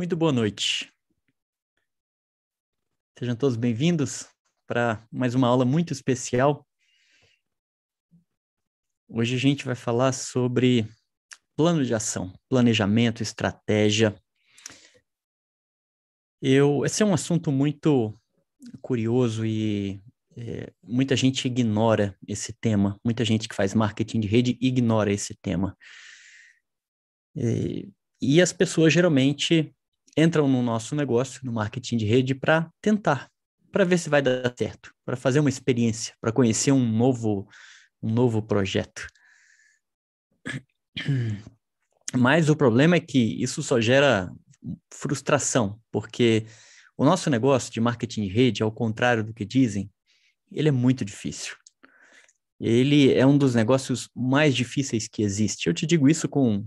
Muito boa noite. Sejam todos bem-vindos para mais uma aula muito especial. Hoje a gente vai falar sobre plano de ação, planejamento, estratégia. Eu, esse é um assunto muito curioso e é, muita gente ignora esse tema. Muita gente que faz marketing de rede ignora esse tema. E, e as pessoas geralmente entram no nosso negócio, no marketing de rede, para tentar, para ver se vai dar certo, para fazer uma experiência, para conhecer um novo, um novo projeto. Mas o problema é que isso só gera frustração, porque o nosso negócio de marketing de rede, ao contrário do que dizem, ele é muito difícil. Ele é um dos negócios mais difíceis que existe. Eu te digo isso com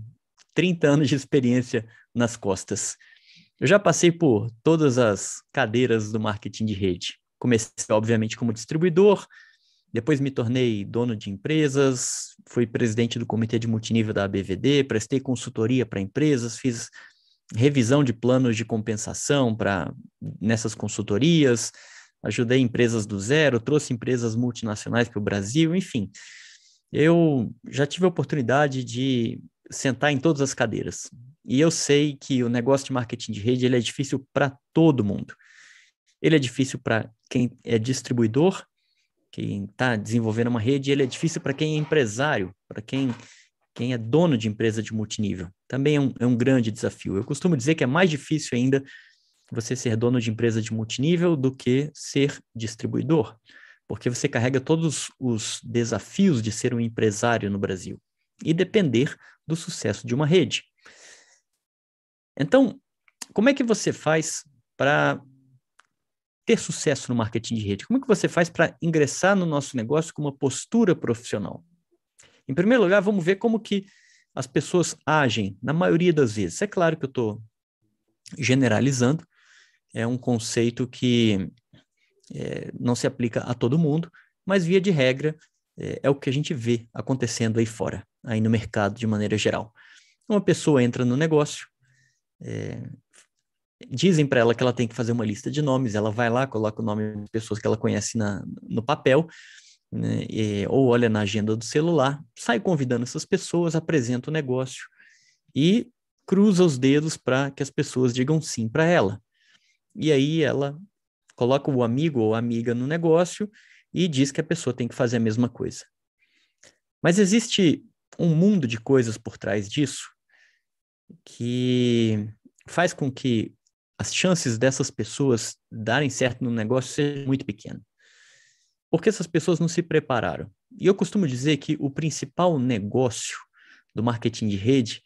30 anos de experiência nas costas. Eu já passei por todas as cadeiras do marketing de rede. Comecei, obviamente, como distribuidor, depois me tornei dono de empresas, fui presidente do comitê de multinível da ABVD, prestei consultoria para empresas, fiz revisão de planos de compensação para nessas consultorias, ajudei empresas do zero, trouxe empresas multinacionais para o Brasil, enfim. Eu já tive a oportunidade de sentar em todas as cadeiras. E eu sei que o negócio de marketing de rede ele é difícil para todo mundo. Ele é difícil para quem é distribuidor, quem está desenvolvendo uma rede, ele é difícil para quem é empresário, para quem, quem é dono de empresa de multinível. Também é um, é um grande desafio. Eu costumo dizer que é mais difícil ainda você ser dono de empresa de multinível do que ser distribuidor, porque você carrega todos os desafios de ser um empresário no Brasil e depender do sucesso de uma rede. Então, como é que você faz para ter sucesso no marketing de rede? Como é que você faz para ingressar no nosso negócio com uma postura profissional? Em primeiro lugar, vamos ver como que as pessoas agem na maioria das vezes. É claro que eu estou generalizando, é um conceito que é, não se aplica a todo mundo, mas via de regra é, é o que a gente vê acontecendo aí fora, aí no mercado de maneira geral. Uma pessoa entra no negócio, é, dizem para ela que ela tem que fazer uma lista de nomes, ela vai lá, coloca o nome das pessoas que ela conhece na, no papel, né, e, ou olha na agenda do celular, sai convidando essas pessoas, apresenta o negócio e cruza os dedos para que as pessoas digam sim para ela. E aí ela coloca o amigo ou amiga no negócio e diz que a pessoa tem que fazer a mesma coisa. Mas existe um mundo de coisas por trás disso que faz com que as chances dessas pessoas darem certo no negócio sejam muito pequenas. Porque essas pessoas não se prepararam. E eu costumo dizer que o principal negócio do marketing de rede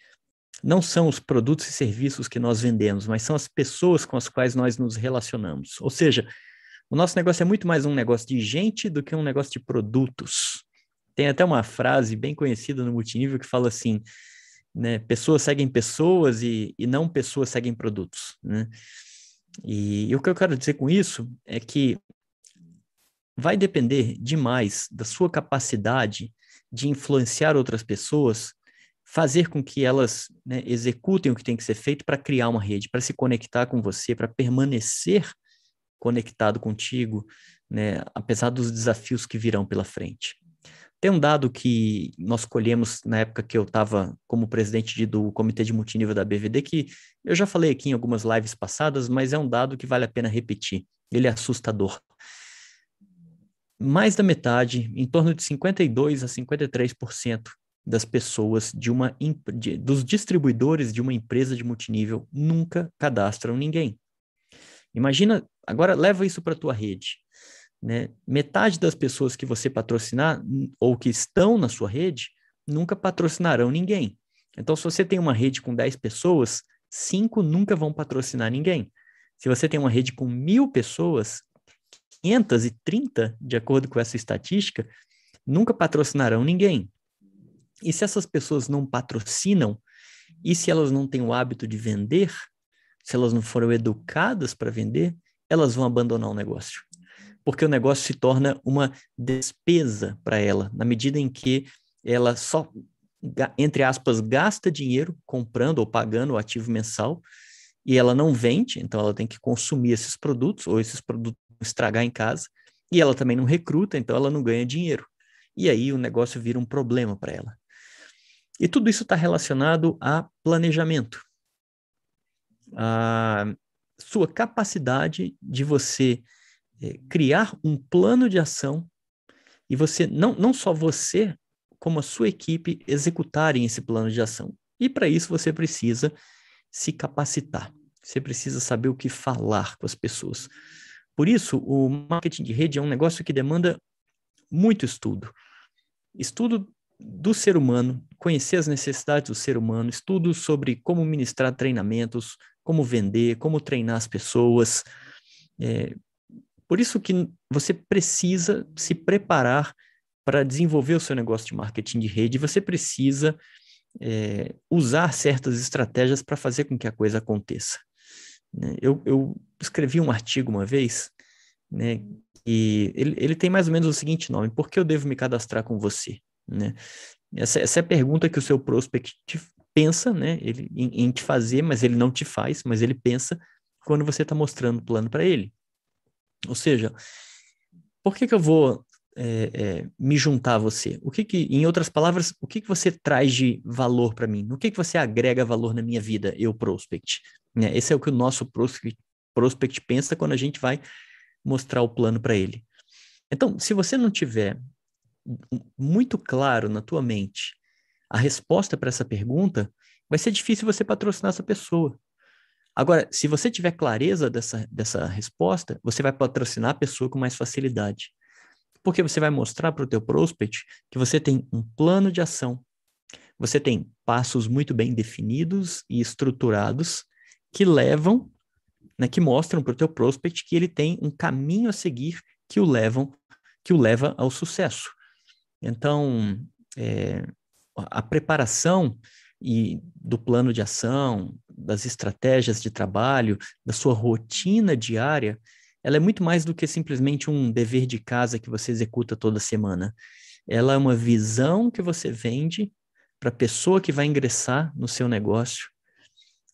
não são os produtos e serviços que nós vendemos, mas são as pessoas com as quais nós nos relacionamos. Ou seja, o nosso negócio é muito mais um negócio de gente do que um negócio de produtos. Tem até uma frase bem conhecida no multinível que fala assim: né, pessoas seguem pessoas e, e não pessoas seguem produtos. Né? E, e o que eu quero dizer com isso é que vai depender demais da sua capacidade de influenciar outras pessoas, fazer com que elas né, executem o que tem que ser feito para criar uma rede, para se conectar com você, para permanecer conectado contigo, né, apesar dos desafios que virão pela frente. Tem um dado que nós colhemos na época que eu estava como presidente de, do comitê de multinível da BVD, que eu já falei aqui em algumas lives passadas, mas é um dado que vale a pena repetir. Ele é assustador. Mais da metade, em torno de 52 a 53% das pessoas de uma de, dos distribuidores de uma empresa de multinível nunca cadastram ninguém. Imagina, agora leva isso para a tua rede. Né? Metade das pessoas que você patrocinar ou que estão na sua rede nunca patrocinarão ninguém. Então, se você tem uma rede com 10 pessoas, cinco nunca vão patrocinar ninguém. Se você tem uma rede com mil pessoas, 530, de acordo com essa estatística, nunca patrocinarão ninguém. E se essas pessoas não patrocinam, e se elas não têm o hábito de vender, se elas não foram educadas para vender, elas vão abandonar o negócio. Porque o negócio se torna uma despesa para ela, na medida em que ela só, entre aspas, gasta dinheiro comprando ou pagando o ativo mensal e ela não vende, então ela tem que consumir esses produtos, ou esses produtos estragar em casa, e ela também não recruta, então ela não ganha dinheiro. E aí o negócio vira um problema para ela. E tudo isso está relacionado a planejamento. A sua capacidade de você é, criar um plano de ação e você, não, não só você, como a sua equipe executarem esse plano de ação. E para isso você precisa se capacitar. Você precisa saber o que falar com as pessoas. Por isso, o marketing de rede é um negócio que demanda muito estudo. Estudo do ser humano, conhecer as necessidades do ser humano, estudo sobre como ministrar treinamentos, como vender, como treinar as pessoas. É, por isso que você precisa se preparar para desenvolver o seu negócio de marketing de rede, você precisa é, usar certas estratégias para fazer com que a coisa aconteça. Né? Eu, eu, escrevi um artigo uma vez, né, e ele, ele tem mais ou menos o seguinte nome: Por que eu devo me cadastrar com você? Né? Essa, essa é a pergunta que o seu prospect pensa né, ele, em, em te fazer, mas ele não te faz, mas ele pensa quando você está mostrando o plano para ele. Ou seja, por que, que eu vou é, é, me juntar a você? O que, que em outras palavras, o que, que você traz de valor para mim? O que, que você agrega valor na minha vida, eu prospect? Né? Esse é o que o nosso prospect, prospect pensa quando a gente vai mostrar o plano para ele. Então, se você não tiver muito claro na tua mente a resposta para essa pergunta, vai ser difícil você patrocinar essa pessoa. Agora, se você tiver clareza dessa, dessa resposta, você vai patrocinar a pessoa com mais facilidade. Porque você vai mostrar para o teu prospect que você tem um plano de ação, você tem passos muito bem definidos e estruturados que levam, né, que mostram para o teu prospect que ele tem um caminho a seguir que o levam, que o leva ao sucesso. Então, é, a preparação e do plano de ação, das estratégias de trabalho, da sua rotina diária, ela é muito mais do que simplesmente um dever de casa que você executa toda semana. Ela é uma visão que você vende para a pessoa que vai ingressar no seu negócio.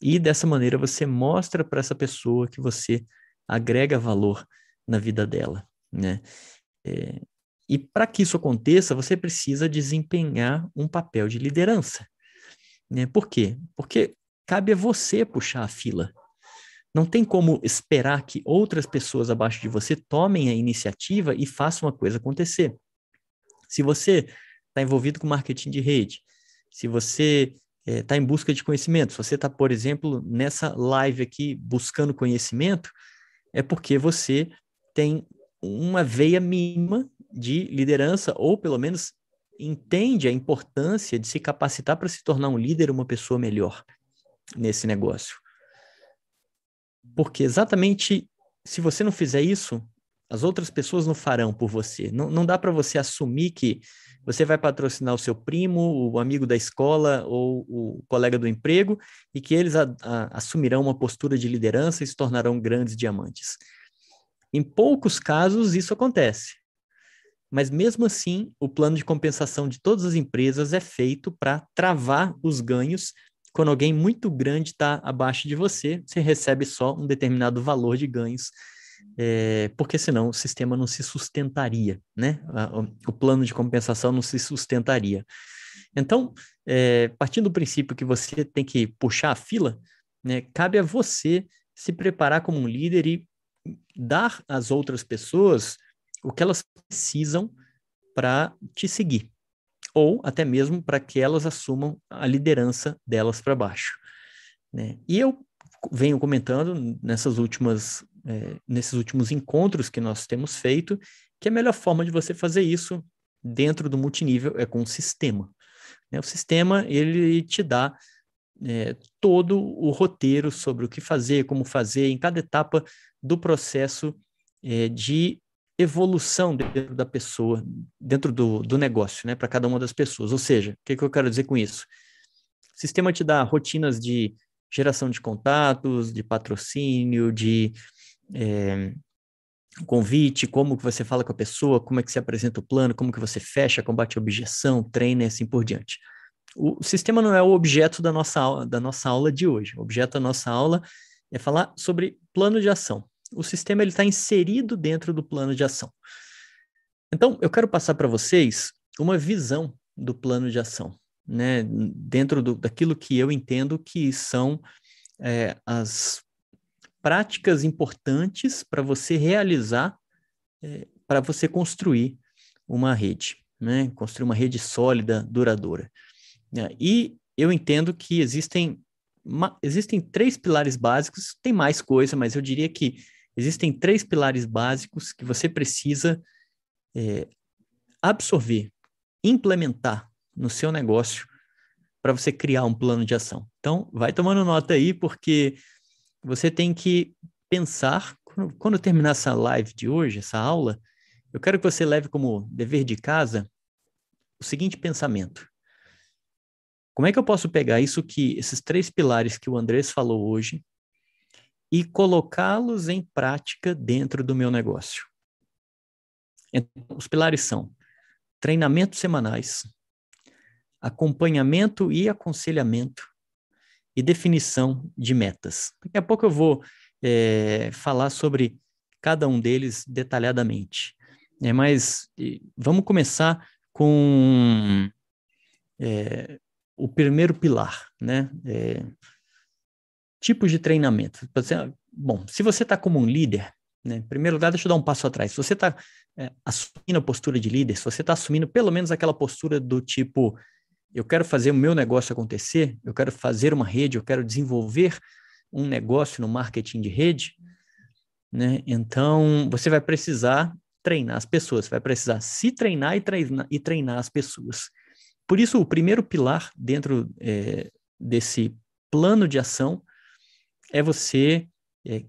E dessa maneira você mostra para essa pessoa que você agrega valor na vida dela, né? É, e para que isso aconteça, você precisa desempenhar um papel de liderança. Né? Por quê? Porque cabe a você puxar a fila. Não tem como esperar que outras pessoas abaixo de você tomem a iniciativa e façam a coisa acontecer. Se você está envolvido com marketing de rede, se você está é, em busca de conhecimento, se você está, por exemplo, nessa live aqui buscando conhecimento, é porque você tem uma veia mínima de liderança, ou pelo menos entende a importância de se capacitar para se tornar um líder, uma pessoa melhor nesse negócio. Porque exatamente se você não fizer isso, as outras pessoas não farão por você. Não, não dá para você assumir que você vai patrocinar o seu primo, o amigo da escola ou o colega do emprego e que eles a, a, assumirão uma postura de liderança e se tornarão grandes diamantes. Em poucos casos isso acontece. Mas mesmo assim, o plano de compensação de todas as empresas é feito para travar os ganhos. Quando alguém muito grande está abaixo de você, você recebe só um determinado valor de ganhos, é, porque senão o sistema não se sustentaria, né? O plano de compensação não se sustentaria. Então, é, partindo do princípio que você tem que puxar a fila, né, cabe a você se preparar como um líder e dar às outras pessoas o que elas precisam para te seguir, ou até mesmo para que elas assumam a liderança delas para baixo. Né? E eu venho comentando nessas últimas, é, nesses últimos encontros que nós temos feito, que a melhor forma de você fazer isso dentro do multinível é com um sistema. Né? O sistema, ele te dá é, todo o roteiro sobre o que fazer, como fazer, em cada etapa do processo é, de evolução dentro da pessoa, dentro do, do negócio, né, para cada uma das pessoas. Ou seja, o que, que eu quero dizer com isso? O sistema te dá rotinas de geração de contatos, de patrocínio, de é, convite, como que você fala com a pessoa, como é que você apresenta o plano, como que você fecha, combate a objeção, treina e assim por diante. O sistema não é o objeto da nossa aula, da nossa aula de hoje. O objeto da nossa aula é falar sobre plano de ação. O sistema está inserido dentro do plano de ação. Então, eu quero passar para vocês uma visão do plano de ação, né? dentro do, daquilo que eu entendo que são é, as práticas importantes para você realizar, é, para você construir uma rede, né? construir uma rede sólida, duradoura. E eu entendo que existem existem três pilares básicos, tem mais coisa, mas eu diria que existem três pilares básicos que você precisa é, absorver, implementar no seu negócio para você criar um plano de ação. Então, vai tomando nota aí, porque você tem que pensar, quando, quando terminar essa live de hoje, essa aula, eu quero que você leve como dever de casa o seguinte pensamento. Como é que eu posso pegar isso que esses três pilares que o Andrés falou hoje e colocá-los em prática dentro do meu negócio? Então, os pilares são treinamentos semanais, acompanhamento e aconselhamento e definição de metas. Daqui a pouco eu vou é, falar sobre cada um deles detalhadamente. É, mas vamos começar com é, o primeiro pilar, né? Tipos de treinamento. Bom, se você está como um líder, né? Em primeiro lugar, deixa eu dar um passo atrás. Se você está é, assumindo a postura de líder, se você está assumindo pelo menos aquela postura do tipo, eu quero fazer o meu negócio acontecer, eu quero fazer uma rede, eu quero desenvolver um negócio no marketing de rede, né? Então, você vai precisar treinar as pessoas, vai precisar se treinar e treinar, e treinar as pessoas. Por isso, o primeiro pilar dentro é, desse plano de ação é você é,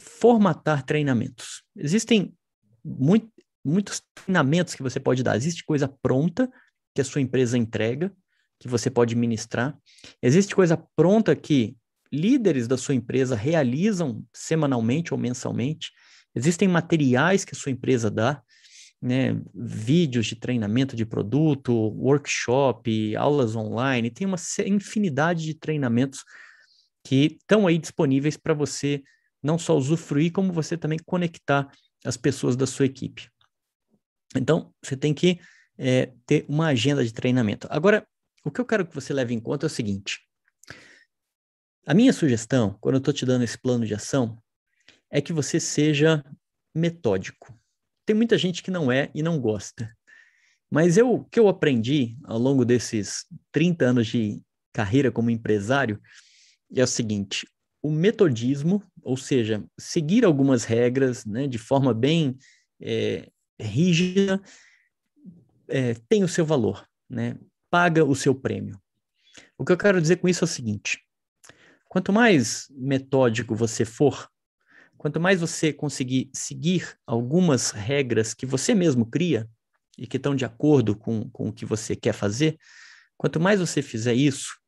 formatar treinamentos. Existem muito, muitos treinamentos que você pode dar. Existe coisa pronta que a sua empresa entrega, que você pode ministrar. Existe coisa pronta que líderes da sua empresa realizam semanalmente ou mensalmente. Existem materiais que a sua empresa dá né, vídeos de treinamento de produto, workshop, aulas online, tem uma infinidade de treinamentos que estão aí disponíveis para você não só usufruir, como você também conectar as pessoas da sua equipe. Então, você tem que é, ter uma agenda de treinamento. Agora, o que eu quero que você leve em conta é o seguinte: a minha sugestão, quando eu estou te dando esse plano de ação, é que você seja metódico. Tem muita gente que não é e não gosta. Mas eu, o que eu aprendi ao longo desses 30 anos de carreira como empresário é o seguinte: o metodismo, ou seja, seguir algumas regras né, de forma bem é, rígida, é, tem o seu valor, né? paga o seu prêmio. O que eu quero dizer com isso é o seguinte: quanto mais metódico você for, Quanto mais você conseguir seguir algumas regras que você mesmo cria e que estão de acordo com, com o que você quer fazer, quanto mais você fizer isso,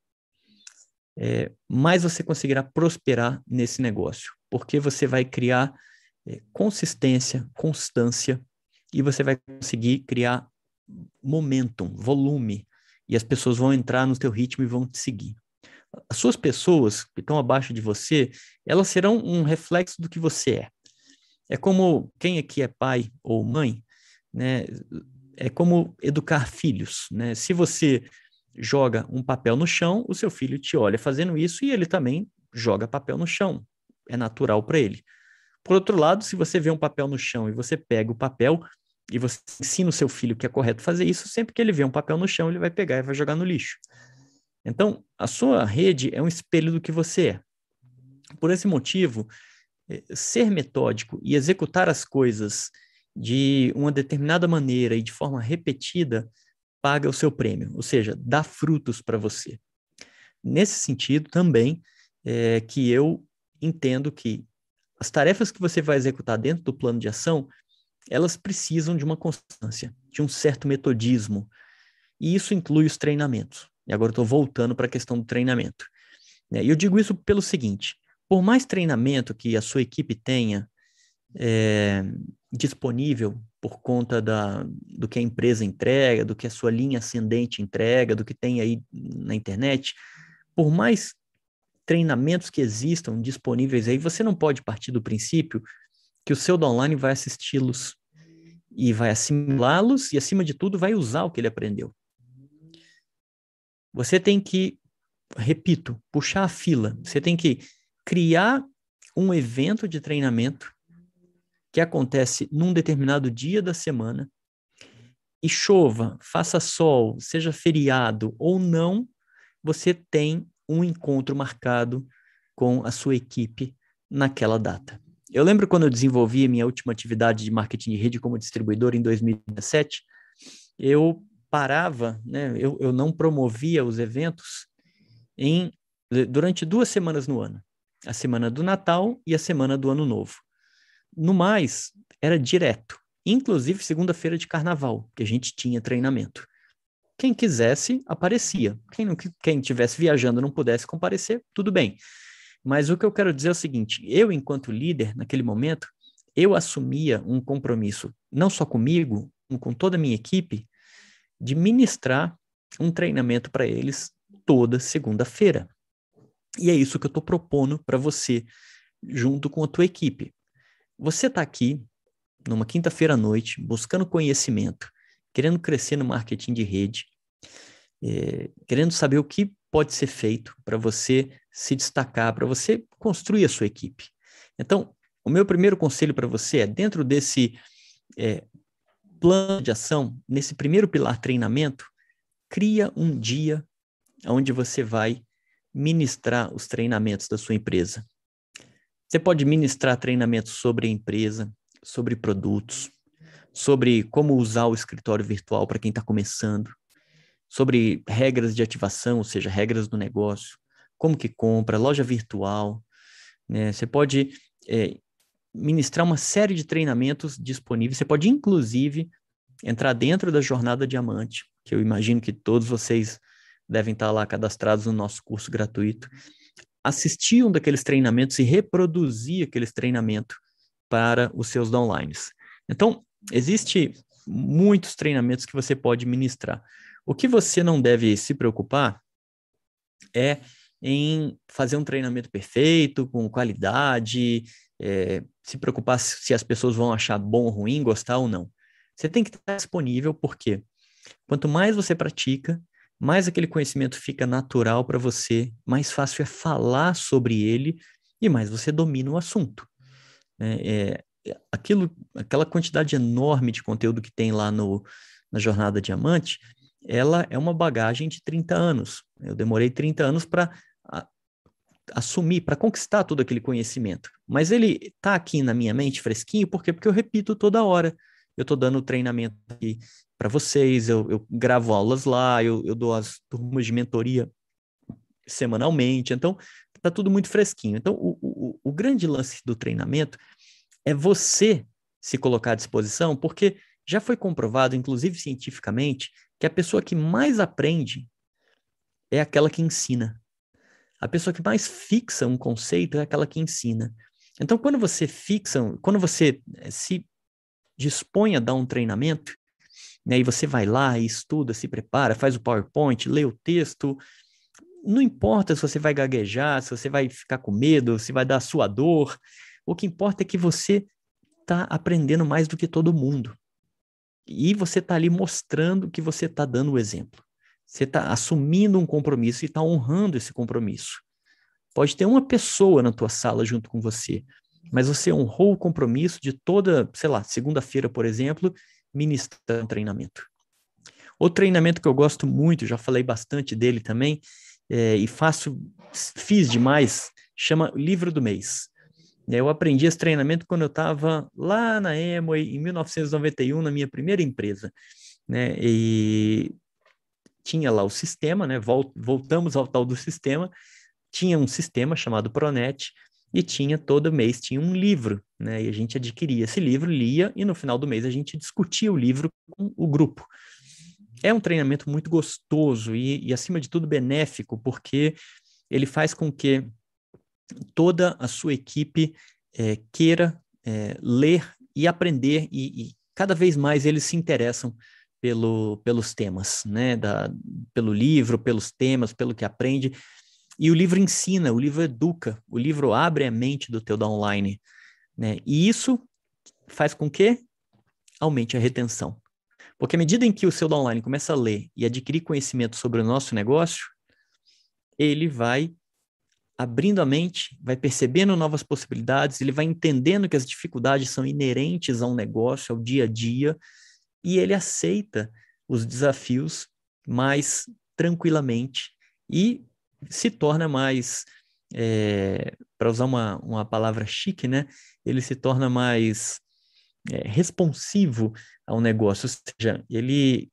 é, mais você conseguirá prosperar nesse negócio, porque você vai criar é, consistência, constância, e você vai conseguir criar momentum, volume, e as pessoas vão entrar no teu ritmo e vão te seguir as suas pessoas que estão abaixo de você, elas serão um reflexo do que você é. É como quem aqui é pai ou mãe, né? É como educar filhos, né? Se você joga um papel no chão, o seu filho te olha fazendo isso e ele também joga papel no chão. É natural para ele. Por outro lado, se você vê um papel no chão e você pega o papel e você ensina o seu filho que é correto fazer isso, sempre que ele vê um papel no chão, ele vai pegar e vai jogar no lixo. Então, a sua rede é um espelho do que você é. Por esse motivo, eh, ser metódico e executar as coisas de uma determinada maneira e de forma repetida paga o seu prêmio, ou seja, dá frutos para você. Nesse sentido, também é que eu entendo que as tarefas que você vai executar dentro do plano de ação, elas precisam de uma constância, de um certo metodismo, e isso inclui os treinamentos. E agora estou voltando para a questão do treinamento. É, e eu digo isso pelo seguinte: por mais treinamento que a sua equipe tenha é, disponível por conta da, do que a empresa entrega, do que a sua linha ascendente entrega, do que tem aí na internet, por mais treinamentos que existam disponíveis aí, você não pode partir do princípio que o seu online vai assisti-los e vai assimilá-los e, acima de tudo, vai usar o que ele aprendeu. Você tem que, repito, puxar a fila. Você tem que criar um evento de treinamento que acontece num determinado dia da semana e chova, faça sol, seja feriado ou não, você tem um encontro marcado com a sua equipe naquela data. Eu lembro quando eu desenvolvi a minha última atividade de marketing de rede como distribuidor em 2017, eu parava, né, eu, eu não promovia os eventos em durante duas semanas no ano, a semana do Natal e a semana do Ano Novo. No mais, era direto, inclusive segunda-feira de carnaval, que a gente tinha treinamento. Quem quisesse, aparecia. Quem não quem tivesse viajando não pudesse comparecer, tudo bem. Mas o que eu quero dizer é o seguinte: eu, enquanto líder, naquele momento, eu assumia um compromisso, não só comigo, com toda a minha equipe, de ministrar um treinamento para eles toda segunda-feira. E é isso que eu estou propondo para você, junto com a tua equipe. Você está aqui numa quinta-feira à noite, buscando conhecimento, querendo crescer no marketing de rede, é, querendo saber o que pode ser feito para você se destacar, para você construir a sua equipe. Então, o meu primeiro conselho para você é, dentro desse é, plano de ação, nesse primeiro pilar treinamento, cria um dia onde você vai ministrar os treinamentos da sua empresa. Você pode ministrar treinamentos sobre a empresa, sobre produtos, sobre como usar o escritório virtual para quem está começando, sobre regras de ativação, ou seja, regras do negócio, como que compra, loja virtual. Né? Você pode é, ministrar uma série de treinamentos disponíveis. Você pode, inclusive, entrar dentro da Jornada Diamante, que eu imagino que todos vocês devem estar lá cadastrados no nosso curso gratuito, assistir um daqueles treinamentos e reproduzir aqueles treinamentos para os seus downlines. Então, Existe muitos treinamentos que você pode ministrar. O que você não deve se preocupar é em fazer um treinamento perfeito, com qualidade, é, se preocupar se as pessoas vão achar bom ou ruim, gostar ou não. Você tem que estar disponível, porque quanto mais você pratica, mais aquele conhecimento fica natural para você, mais fácil é falar sobre ele e mais você domina o assunto. É, é, aquilo, aquela quantidade enorme de conteúdo que tem lá no, na Jornada Diamante, ela é uma bagagem de 30 anos. Eu demorei 30 anos para assumir, para conquistar todo aquele conhecimento. Mas ele está aqui na minha mente fresquinho, por quê? Porque eu repito toda hora. Eu estou dando treinamento aqui para vocês, eu, eu, gravo aulas lá, eu, eu dou as turmas de mentoria semanalmente, então está tudo muito fresquinho. Então, o, o, o grande lance do treinamento é você se colocar à disposição, porque já foi comprovado, inclusive cientificamente, que a pessoa que mais aprende é aquela que ensina. A pessoa que mais fixa um conceito é aquela que ensina. Então, quando você fixa, quando você eh, se dispõe a dar um treinamento, né, e você vai lá estuda, se prepara, faz o PowerPoint, lê o texto, não importa se você vai gaguejar, se você vai ficar com medo, se vai dar sua dor, o que importa é que você está aprendendo mais do que todo mundo. E você está ali mostrando que você está dando o exemplo. Você está assumindo um compromisso e está honrando esse compromisso. Pode ter uma pessoa na tua sala junto com você, mas você honrou o compromisso de toda, sei lá, segunda-feira, por exemplo, ministrar um treinamento. Outro treinamento que eu gosto muito, já falei bastante dele também, é, e faço, fiz demais, chama Livro do Mês. Eu aprendi esse treinamento quando eu estava lá na Emoi, em 1991, na minha primeira empresa. Né? E tinha lá o sistema, né? Voltamos ao tal do sistema. Tinha um sistema chamado Pronet e tinha todo mês tinha um livro, né? E a gente adquiria esse livro, lia e no final do mês a gente discutia o livro com o grupo. É um treinamento muito gostoso e, e acima de tudo benéfico, porque ele faz com que toda a sua equipe é, queira é, ler e aprender, e, e, cada vez mais eles se interessam pelo, pelos temas, né? Da, pelo livro, pelos temas, pelo que aprende. E o livro ensina, o livro educa, o livro abre a mente do teu downline, né? E isso faz com que aumente a retenção. Porque à medida em que o seu downline começa a ler e adquirir conhecimento sobre o nosso negócio, ele vai abrindo a mente, vai percebendo novas possibilidades, ele vai entendendo que as dificuldades são inerentes ao negócio, ao dia a dia, e ele aceita os desafios mais tranquilamente e se torna mais, é, para usar uma, uma palavra chique, né? Ele se torna mais é, responsivo ao negócio, ou seja, ele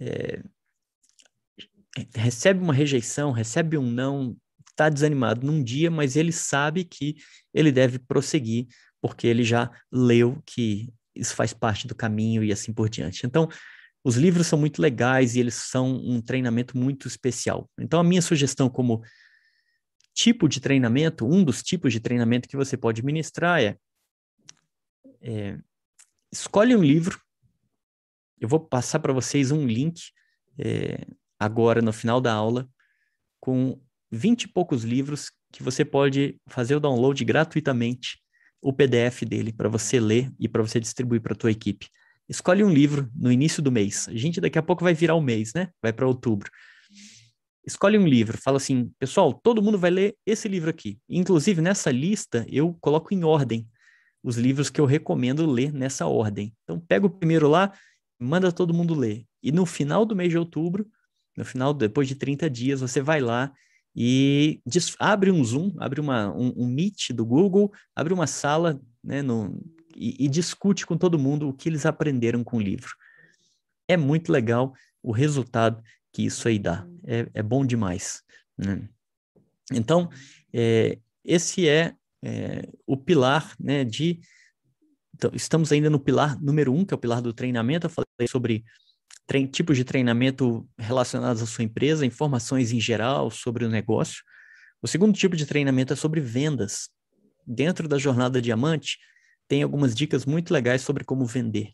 é, recebe uma rejeição, recebe um não, está desanimado num dia, mas ele sabe que ele deve prosseguir, porque ele já leu que isso faz parte do caminho e assim por diante. Então, os livros são muito legais e eles são um treinamento muito especial. Então, a minha sugestão como tipo de treinamento, um dos tipos de treinamento que você pode ministrar é, é escolhe um livro. Eu vou passar para vocês um link é, agora no final da aula com 20 e poucos livros que você pode fazer o download gratuitamente, o PDF dele, para você ler e para você distribuir para a tua equipe. Escolhe um livro no início do mês. A gente daqui a pouco vai virar o mês, né? Vai para outubro. Escolhe um livro, fala assim, pessoal, todo mundo vai ler esse livro aqui. Inclusive, nessa lista, eu coloco em ordem os livros que eu recomendo ler nessa ordem. Então, pega o primeiro lá, manda todo mundo ler. E no final do mês de outubro, no final, depois de 30 dias, você vai lá e diz, abre um Zoom, abre uma, um, um, Meet do Google, abre uma sala né, no, e, e discute com todo mundo o que eles aprenderam com o livro. É muito legal o resultado que isso aí dá. É, é bom demais. Né? Então, é, esse é, é, o pilar né, de. Então, estamos ainda no pilar número um, que é o pilar do treinamento. Eu falei sobre tipos de treinamento relacionados à sua empresa, informações em geral sobre o negócio. O segundo tipo de treinamento é sobre vendas. Dentro da jornada diamante, tem algumas dicas muito legais sobre como vender.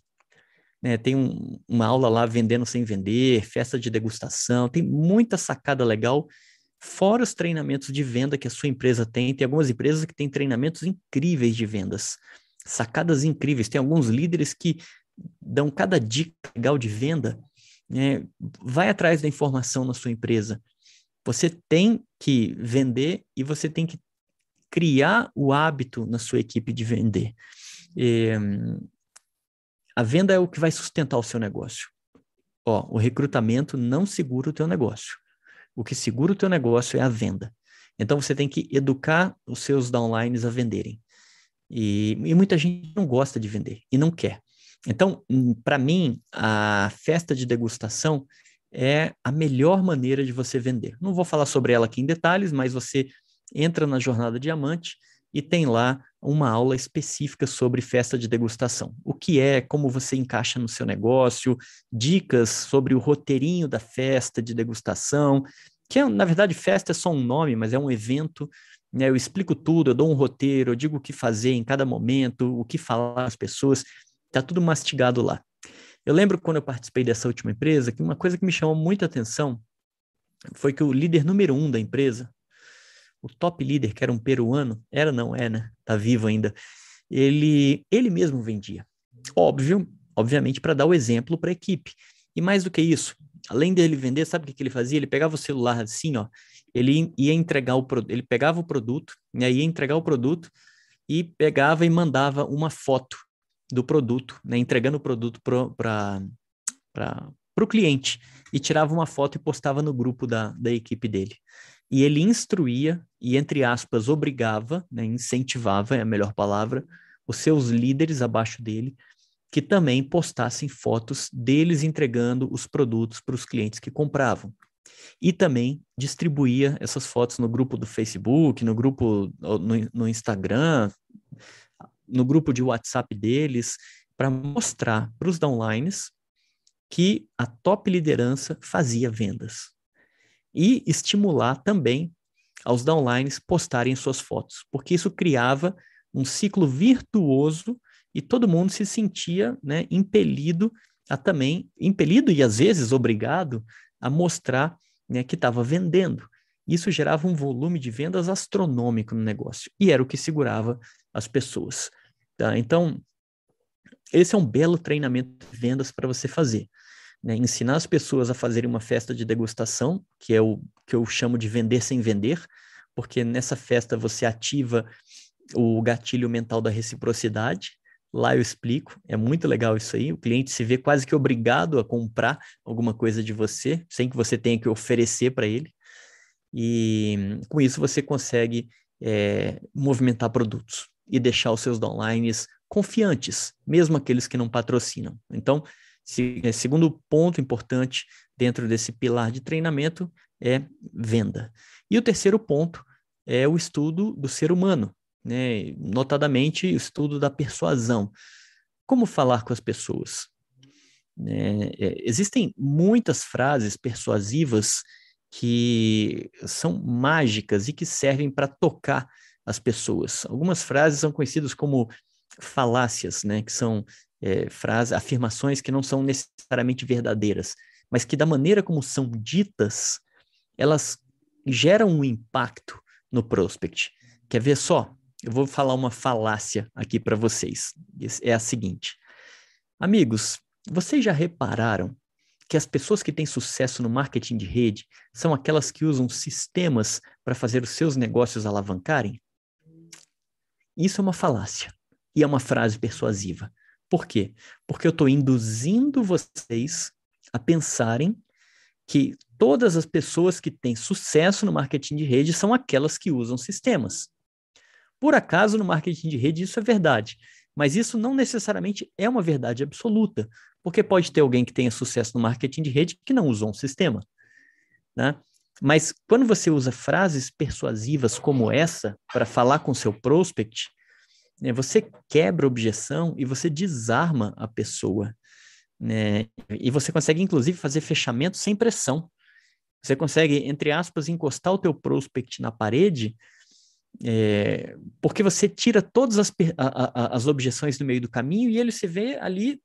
Né, tem um, uma aula lá vendendo sem vender, festa de degustação, tem muita sacada legal, fora os treinamentos de venda que a sua empresa tem. Tem algumas empresas que têm treinamentos incríveis de vendas, sacadas incríveis. Tem alguns líderes que dão cada dica legal de venda, né? vai atrás da informação na sua empresa. Você tem que vender e você tem que criar o hábito na sua equipe de vender. E, a venda é o que vai sustentar o seu negócio. Ó, o recrutamento não segura o teu negócio. O que segura o teu negócio é a venda. Então você tem que educar os seus downlines a venderem. E, e muita gente não gosta de vender e não quer. Então, hum, para mim, a festa de degustação é a melhor maneira de você vender. Não vou falar sobre ela aqui em detalhes, mas você entra na Jornada Diamante e tem lá uma aula específica sobre festa de degustação. O que é, como você encaixa no seu negócio, dicas sobre o roteirinho da festa de degustação, que é, na verdade, festa é só um nome, mas é um evento. Né? Eu explico tudo, eu dou um roteiro, eu digo o que fazer em cada momento, o que falar às pessoas. Tá tudo mastigado lá. Eu lembro quando eu participei dessa última empresa que uma coisa que me chamou muita atenção foi que o líder número um da empresa, o top líder, que era um peruano, era não é, né? Tá vivo ainda. Ele, ele mesmo vendia. Óbvio, obviamente, para dar o exemplo para a equipe. E mais do que isso, além dele vender, sabe o que, que ele fazia? Ele pegava o celular assim, ó, ele ia entregar o produto, ele pegava o produto, né, ia entregar o produto e pegava e mandava uma foto do produto, né, entregando o produto para o cliente e tirava uma foto e postava no grupo da, da equipe dele. E ele instruía e, entre aspas, obrigava, né, incentivava, é a melhor palavra, os seus líderes abaixo dele que também postassem fotos deles entregando os produtos para os clientes que compravam. E também distribuía essas fotos no grupo do Facebook, no grupo no, no Instagram, no grupo de WhatsApp deles para mostrar para os downlines que a top liderança fazia vendas. E estimular também aos downlines postarem suas fotos, porque isso criava um ciclo virtuoso e todo mundo se sentia né, impelido a também, impelido e às vezes obrigado a mostrar né, que estava vendendo. Isso gerava um volume de vendas astronômico no negócio e era o que segurava as pessoas. Tá? Então, esse é um belo treinamento de vendas para você fazer. Né? Ensinar as pessoas a fazerem uma festa de degustação, que é o que eu chamo de vender sem vender, porque nessa festa você ativa o gatilho mental da reciprocidade. Lá eu explico, é muito legal isso aí. O cliente se vê quase que obrigado a comprar alguma coisa de você, sem que você tenha que oferecer para ele. E com isso você consegue é, movimentar produtos e deixar os seus downlines confiantes, mesmo aqueles que não patrocinam. Então, segundo ponto importante dentro desse pilar de treinamento é venda. E o terceiro ponto é o estudo do ser humano, né? notadamente o estudo da persuasão. Como falar com as pessoas? É, existem muitas frases persuasivas que são mágicas e que servem para tocar as pessoas. Algumas frases são conhecidas como falácias, né, que são é, frases, afirmações que não são necessariamente verdadeiras, mas que da maneira como são ditas, elas geram um impacto no prospect. Quer ver só? Eu vou falar uma falácia aqui para vocês. É a seguinte: amigos, vocês já repararam que as pessoas que têm sucesso no marketing de rede são aquelas que usam sistemas para fazer os seus negócios alavancarem? Isso é uma falácia e é uma frase persuasiva. Por quê? Porque eu estou induzindo vocês a pensarem que todas as pessoas que têm sucesso no marketing de rede são aquelas que usam sistemas. Por acaso, no marketing de rede, isso é verdade. Mas isso não necessariamente é uma verdade absoluta, porque pode ter alguém que tenha sucesso no marketing de rede que não usou um sistema. Né? Mas quando você usa frases persuasivas como essa para falar com seu prospect, né, você quebra a objeção e você desarma a pessoa. Né? E você consegue, inclusive, fazer fechamento sem pressão. Você consegue, entre aspas, encostar o teu prospect na parede é, porque você tira todas as, a, a, as objeções do meio do caminho e ele se vê ali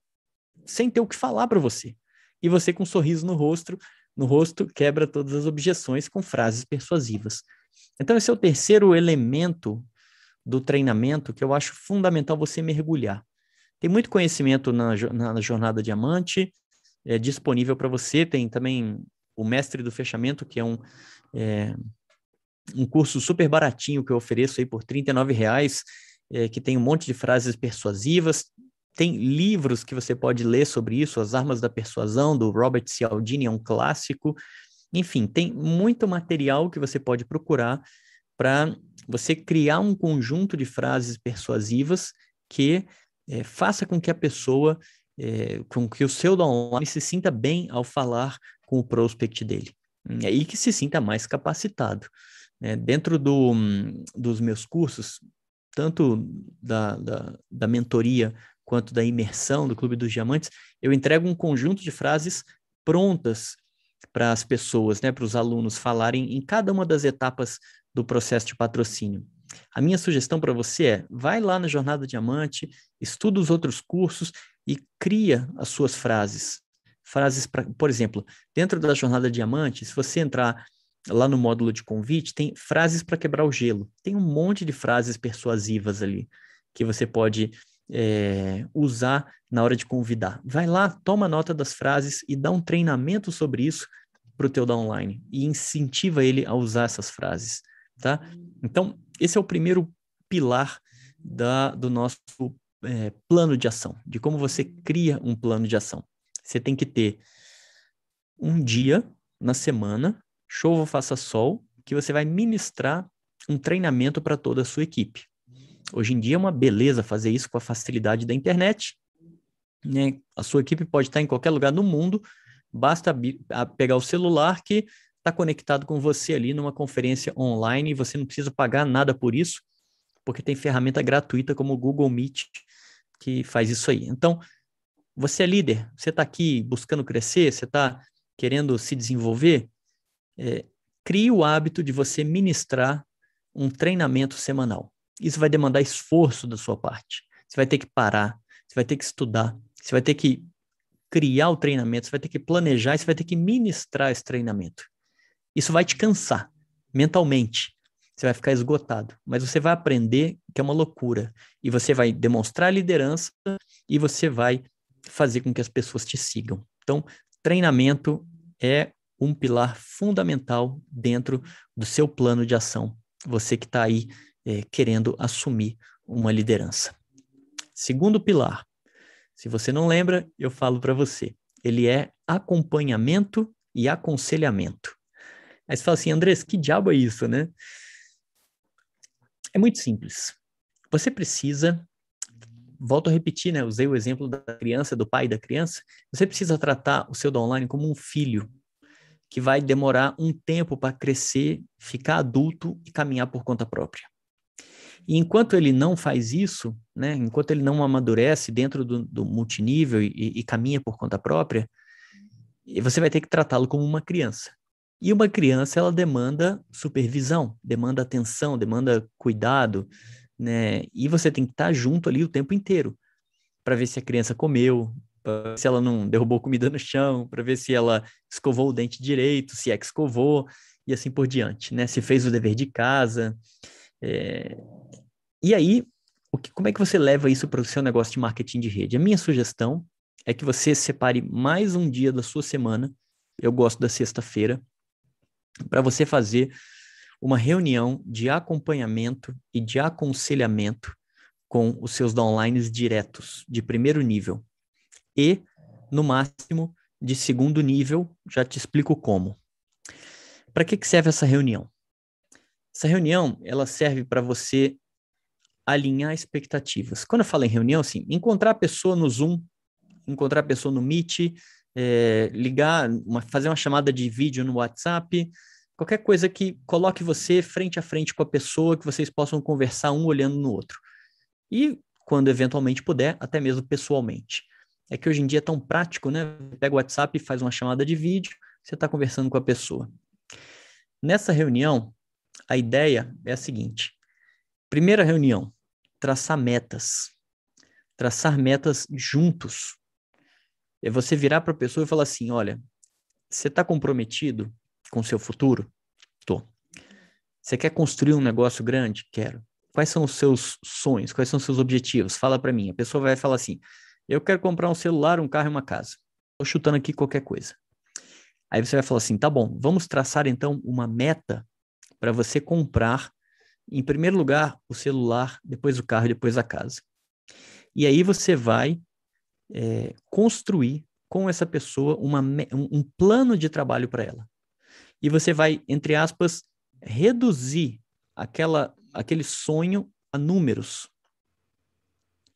sem ter o que falar para você. E você, com um sorriso no rosto, no rosto, quebra todas as objeções com frases persuasivas. Então, esse é o terceiro elemento do treinamento que eu acho fundamental você mergulhar. Tem muito conhecimento na, na, na Jornada Diamante, é disponível para você. Tem também o Mestre do Fechamento, que é um, é, um curso super baratinho que eu ofereço aí por R$ reais, é, que tem um monte de frases persuasivas. Tem livros que você pode ler sobre isso, As Armas da Persuasão, do Robert Cialdini, é um clássico. Enfim, tem muito material que você pode procurar para você criar um conjunto de frases persuasivas que é, faça com que a pessoa, é, com que o seu downline se sinta bem ao falar com o prospect dele e que se sinta mais capacitado. É, dentro do, dos meus cursos, tanto da, da, da mentoria quanto da imersão do Clube dos Diamantes, eu entrego um conjunto de frases prontas para as pessoas, né, para os alunos falarem em cada uma das etapas do processo de patrocínio. A minha sugestão para você é: vai lá na Jornada Diamante, estuda os outros cursos e cria as suas frases. Frases, pra, por exemplo, dentro da Jornada Diamante, se você entrar lá no módulo de convite, tem frases para quebrar o gelo. Tem um monte de frases persuasivas ali que você pode é, usar na hora de convidar. Vai lá, toma nota das frases e dá um treinamento sobre isso para o teu downline e incentiva ele a usar essas frases, tá? Então, esse é o primeiro pilar da, do nosso é, plano de ação, de como você cria um plano de ação. Você tem que ter um dia na semana chova ou faça sol, que você vai ministrar um treinamento para toda a sua equipe. Hoje em dia é uma beleza fazer isso com a facilidade da internet. Né? A sua equipe pode estar em qualquer lugar do mundo, basta pegar o celular que está conectado com você ali numa conferência online e você não precisa pagar nada por isso, porque tem ferramenta gratuita como o Google Meet que faz isso aí. Então, você é líder, você está aqui buscando crescer, você está querendo se desenvolver, é, crie o hábito de você ministrar um treinamento semanal. Isso vai demandar esforço da sua parte. Você vai ter que parar, você vai ter que estudar, você vai ter que criar o treinamento, você vai ter que planejar, você vai ter que ministrar esse treinamento. Isso vai te cansar. mentalmente. Você vai ficar esgotado, mas você vai aprender que é uma loucura e você vai demonstrar liderança e você vai fazer com que as pessoas te sigam. Então, treinamento é um pilar fundamental dentro do seu plano de ação. Você que está aí é, querendo assumir uma liderança. Segundo pilar, se você não lembra, eu falo para você. Ele é acompanhamento e aconselhamento. Aí você fala assim, Andrés, que diabo é isso, né? É muito simples. Você precisa volto a repetir, né? Usei o exemplo da criança, do pai da criança. Você precisa tratar o seu online como um filho que vai demorar um tempo para crescer, ficar adulto e caminhar por conta própria. E enquanto ele não faz isso, né, enquanto ele não amadurece dentro do, do multinível e, e caminha por conta própria, você vai ter que tratá-lo como uma criança. E uma criança, ela demanda supervisão, demanda atenção, demanda cuidado, né? E você tem que estar junto ali o tempo inteiro para ver se a criança comeu, se ela não derrubou comida no chão, para ver se ela escovou o dente direito, se é que escovou e assim por diante, né? Se fez o dever de casa. É... E aí, que, como é que você leva isso para o seu negócio de marketing de rede? A minha sugestão é que você separe mais um dia da sua semana. Eu gosto da sexta-feira para você fazer uma reunião de acompanhamento e de aconselhamento com os seus downlines diretos, de primeiro nível. E, no máximo, de segundo nível, já te explico como. Para que, que serve essa reunião? Essa reunião, ela serve para você alinhar expectativas. Quando eu falo em reunião, assim, encontrar a pessoa no Zoom, encontrar a pessoa no Meet, é, ligar, uma, fazer uma chamada de vídeo no WhatsApp, qualquer coisa que coloque você frente a frente com a pessoa, que vocês possam conversar um olhando no outro. E, quando eventualmente puder, até mesmo pessoalmente. É que hoje em dia é tão prático, né? Pega o WhatsApp e faz uma chamada de vídeo, você está conversando com a pessoa. Nessa reunião, a ideia é a seguinte: primeira reunião, traçar metas. Traçar metas juntos. É você virar para a pessoa e falar assim: olha, você está comprometido com o seu futuro? Tô. Você quer construir um negócio grande? Quero. Quais são os seus sonhos? Quais são os seus objetivos? Fala para mim. A pessoa vai falar assim: eu quero comprar um celular, um carro e uma casa. Tô chutando aqui qualquer coisa. Aí você vai falar assim: tá bom, vamos traçar então uma meta para você comprar, em primeiro lugar, o celular, depois o carro depois a casa. E aí você vai é, construir com essa pessoa uma, um, plano de trabalho para ela e você vai, entre aspas, reduzir aquela, aquele sonho a números.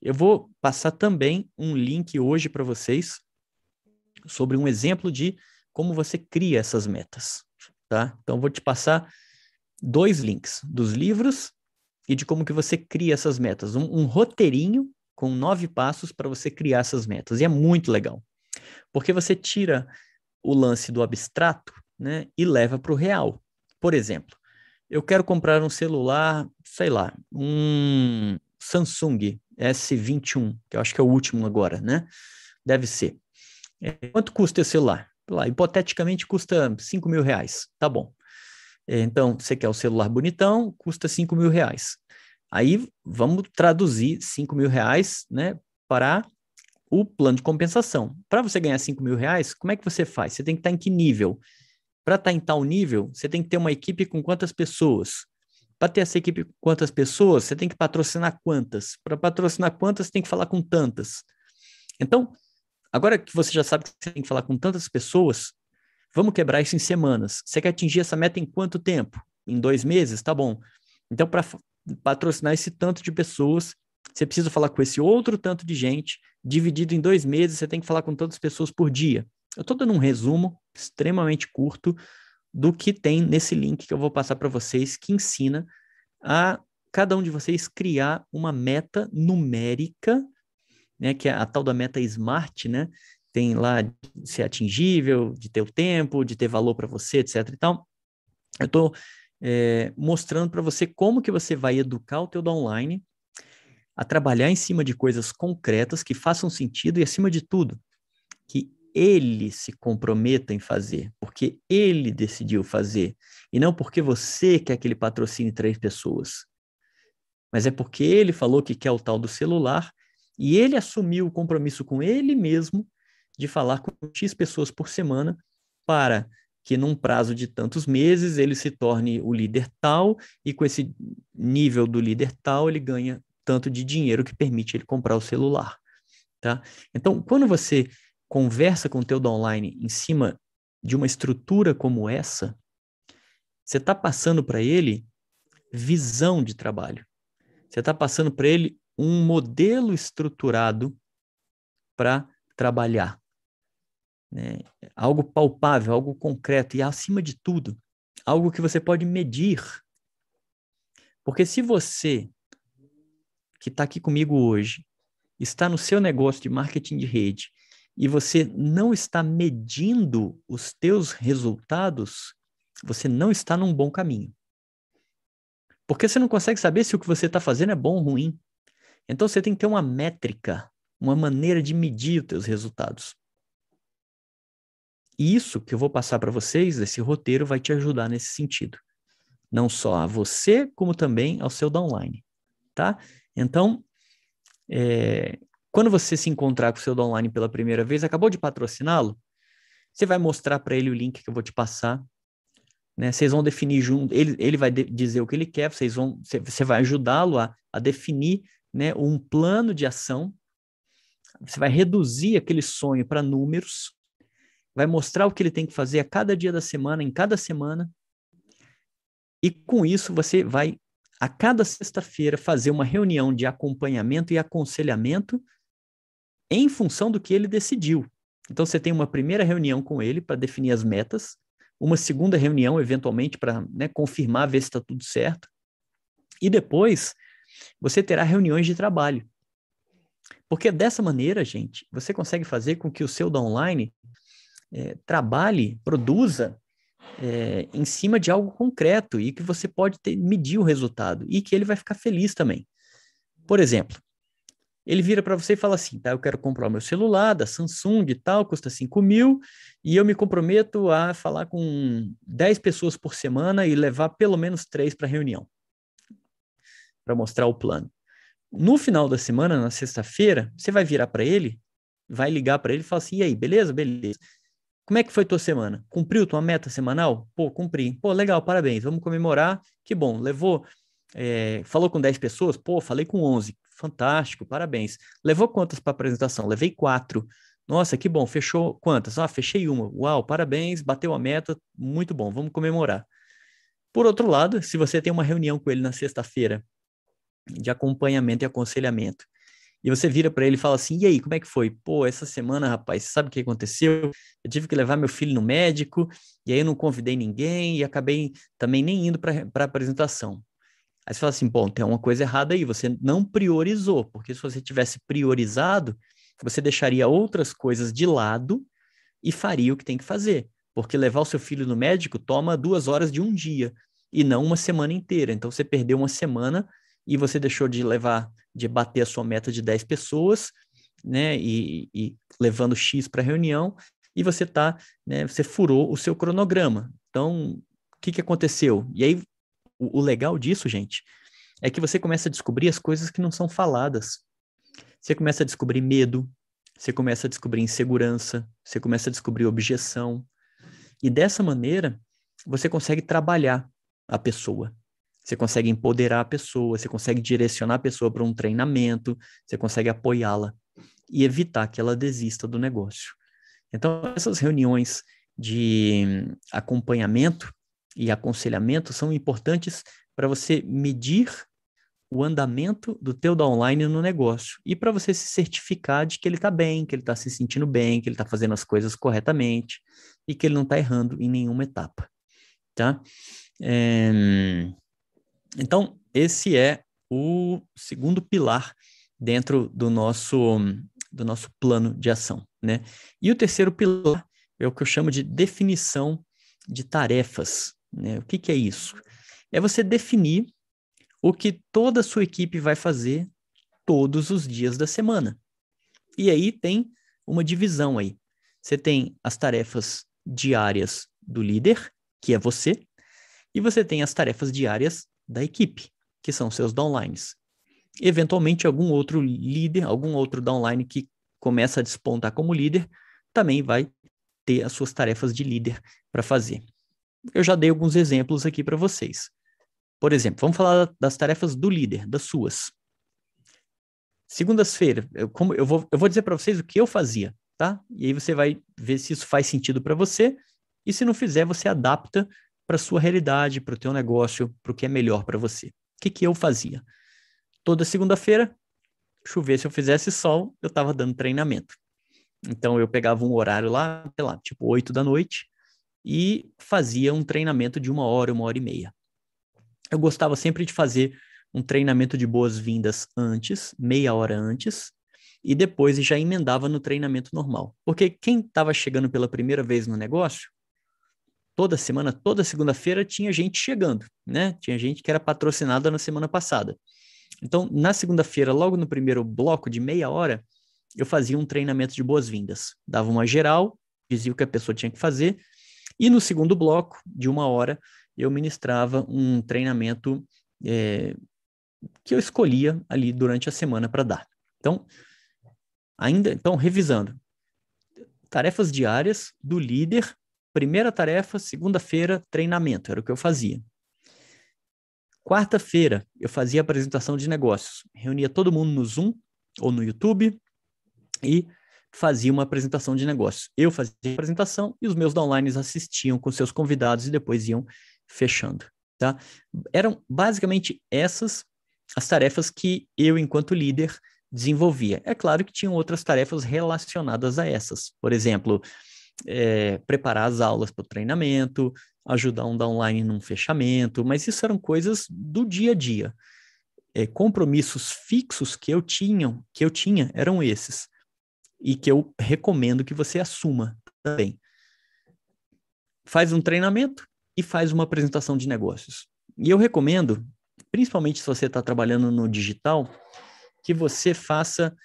Eu vou passar também um link hoje para vocês sobre um exemplo de como você cria essas metas, tá? Então vou te passar dois links dos livros e de como que você cria essas metas, um, um roteirinho com nove passos para você criar essas metas e é muito legal, porque você tira o lance do abstrato né, e leva para o real. Por exemplo, eu quero comprar um celular, sei lá, um Samsung S21, que eu acho que é o último agora, né? Deve ser. É, quanto custa esse celular? Lá, hipoteticamente custa 5 mil reais, tá bom. É, então, você quer o celular bonitão, custa 5 mil reais. Aí, vamos traduzir 5 mil reais, né, para o plano de compensação. Para você ganhar 5 mil reais, como é que você faz? Você tem que estar em que nível? Para estar tá em tal nível, você tem que ter uma equipe com quantas pessoas? Para ter essa equipe com quantas pessoas, você tem que patrocinar quantas? Para patrocinar quantas, você tem que falar com tantas. Então, agora que você já sabe que você tem que falar com tantas pessoas, vamos quebrar isso em semanas. Você quer atingir essa meta em quanto tempo? Em dois meses? Tá bom. Então, para patrocinar esse tanto de pessoas, você precisa falar com esse outro tanto de gente, dividido em dois meses, você tem que falar com tantas pessoas por dia. Eu estou dando um resumo extremamente curto do que tem nesse link que eu vou passar para vocês, que ensina a cada um de vocês criar uma meta numérica, né, que é a tal da meta SMART, né? Tem lá de ser atingível, de ter o tempo, de ter valor para você, etc. E tal. Eu estou é, mostrando para você como que você vai educar o teu downline a trabalhar em cima de coisas concretas que façam sentido e, acima de tudo, que ele se comprometa em fazer, porque ele decidiu fazer, e não porque você quer que ele patrocine três pessoas. Mas é porque ele falou que quer o tal do celular e ele assumiu o compromisso com ele mesmo de falar com X pessoas por semana para que num prazo de tantos meses ele se torne o líder tal e com esse nível do líder tal ele ganha tanto de dinheiro que permite ele comprar o celular, tá? Então, quando você conversa com o teu downline em cima de uma estrutura como essa, você está passando para ele visão de trabalho. Você está passando para ele um modelo estruturado para trabalhar. Né? Algo palpável, algo concreto e, acima de tudo, algo que você pode medir. Porque se você, que está aqui comigo hoje, está no seu negócio de marketing de rede e você não está medindo os teus resultados, você não está num bom caminho. Porque você não consegue saber se o que você está fazendo é bom ou ruim. Então você tem que ter uma métrica, uma maneira de medir os teus resultados. E isso que eu vou passar para vocês, esse roteiro vai te ajudar nesse sentido. Não só a você, como também ao seu downline, tá? Então, é, quando você se encontrar com o seu downline pela primeira vez, acabou de patrociná-lo, você vai mostrar para ele o link que eu vou te passar. Né? Vocês vão definir junto, ele, ele vai dizer o que ele quer, vocês vão, você, você vai ajudá-lo a, a definir né, um plano de ação. Você vai reduzir aquele sonho para números, vai mostrar o que ele tem que fazer a cada dia da semana, em cada semana. E com isso você vai a cada sexta-feira fazer uma reunião de acompanhamento e aconselhamento em função do que ele decidiu. Então você tem uma primeira reunião com ele para definir as metas, uma segunda reunião, eventualmente, para né, confirmar, ver se está tudo certo. E depois você terá reuniões de trabalho. Porque dessa maneira, gente, você consegue fazer com que o seu downline é, trabalhe, produza é, em cima de algo concreto e que você pode ter, medir o resultado e que ele vai ficar feliz também. Por exemplo, ele vira para você e fala assim, tá, eu quero comprar meu celular da Samsung e tal, custa 5 mil, e eu me comprometo a falar com 10 pessoas por semana e levar pelo menos três para reunião, para mostrar o plano. No final da semana, na sexta-feira, você vai virar para ele, vai ligar para ele e falar assim, e aí, beleza? Beleza. Como é que foi tua semana? Cumpriu tua meta semanal? Pô, cumpri. Pô, legal, parabéns. Vamos comemorar. Que bom. Levou, é, falou com 10 pessoas? Pô, falei com 11. Fantástico, parabéns. Levou quantas para apresentação? Levei quatro. Nossa, que bom. Fechou quantas? Ah, fechei uma. Uau, parabéns. Bateu a meta. Muito bom. Vamos comemorar. Por outro lado, se você tem uma reunião com ele na sexta-feira de acompanhamento e aconselhamento, e você vira para ele e fala assim: e aí, como é que foi? Pô, essa semana, rapaz, sabe o que aconteceu? Eu tive que levar meu filho no médico, e aí eu não convidei ninguém, e acabei também nem indo para a apresentação. Aí você fala assim: bom, tem uma coisa errada aí, você não priorizou, porque se você tivesse priorizado, você deixaria outras coisas de lado e faria o que tem que fazer. Porque levar o seu filho no médico toma duas horas de um dia e não uma semana inteira. Então você perdeu uma semana e você deixou de levar, de bater a sua meta de 10 pessoas, né, e, e levando X para a reunião, e você tá, né, você furou o seu cronograma. Então, o que, que aconteceu? E aí, o, o legal disso, gente, é que você começa a descobrir as coisas que não são faladas. Você começa a descobrir medo, você começa a descobrir insegurança, você começa a descobrir objeção. E dessa maneira, você consegue trabalhar a pessoa. Você consegue empoderar a pessoa, você consegue direcionar a pessoa para um treinamento, você consegue apoiá-la e evitar que ela desista do negócio. Então, essas reuniões de acompanhamento e aconselhamento são importantes para você medir o andamento do teu downline no negócio e para você se certificar de que ele está bem, que ele está se sentindo bem, que ele está fazendo as coisas corretamente e que ele não está errando em nenhuma etapa, tá? É... Então, esse é o segundo pilar dentro do nosso, do nosso plano de ação, né? E o terceiro pilar é o que eu chamo de definição de tarefas, né? O que, que é isso? É você definir o que toda a sua equipe vai fazer todos os dias da semana. E aí tem uma divisão aí. Você tem as tarefas diárias do líder, que é você, e você tem as tarefas diárias da equipe, que são seus downlines. Eventualmente, algum outro líder, algum outro downline que começa a despontar como líder, também vai ter as suas tarefas de líder para fazer. Eu já dei alguns exemplos aqui para vocês. Por exemplo, vamos falar das tarefas do líder, das suas. Segundas-feiras, eu, eu, vou, eu vou dizer para vocês o que eu fazia, tá? E aí você vai ver se isso faz sentido para você. E se não fizer, você adapta para sua realidade, para o teu negócio, para o que é melhor para você. O que, que eu fazia? Toda segunda-feira, chover se eu fizesse sol, eu estava dando treinamento. Então eu pegava um horário lá, sei lá, tipo 8 da noite, e fazia um treinamento de uma hora, uma hora e meia. Eu gostava sempre de fazer um treinamento de boas-vindas antes, meia hora antes, e depois já emendava no treinamento normal. Porque quem estava chegando pela primeira vez no negócio, toda semana, toda segunda-feira tinha gente chegando, né? Tinha gente que era patrocinada na semana passada. Então, na segunda-feira, logo no primeiro bloco de meia hora, eu fazia um treinamento de boas-vindas. Dava uma geral, dizia o que a pessoa tinha que fazer, e no segundo bloco, de uma hora, eu ministrava um treinamento é, que eu escolhia ali durante a semana para dar. Então, ainda, então, revisando. Tarefas diárias do líder. Primeira tarefa, segunda-feira, treinamento. Era o que eu fazia. Quarta-feira, eu fazia apresentação de negócios. Reunia todo mundo no Zoom ou no YouTube e fazia uma apresentação de negócios. Eu fazia a apresentação e os meus downlines assistiam com seus convidados e depois iam fechando. Tá? Eram basicamente essas as tarefas que eu, enquanto líder, desenvolvia. É claro que tinham outras tarefas relacionadas a essas. Por exemplo, é, preparar as aulas para o treinamento, ajudar um downline num fechamento, mas isso eram coisas do dia a dia. É, compromissos fixos que eu tinha, que eu tinha eram esses e que eu recomendo que você assuma também. Faz um treinamento e faz uma apresentação de negócios. E eu recomendo, principalmente se você está trabalhando no digital, que você faça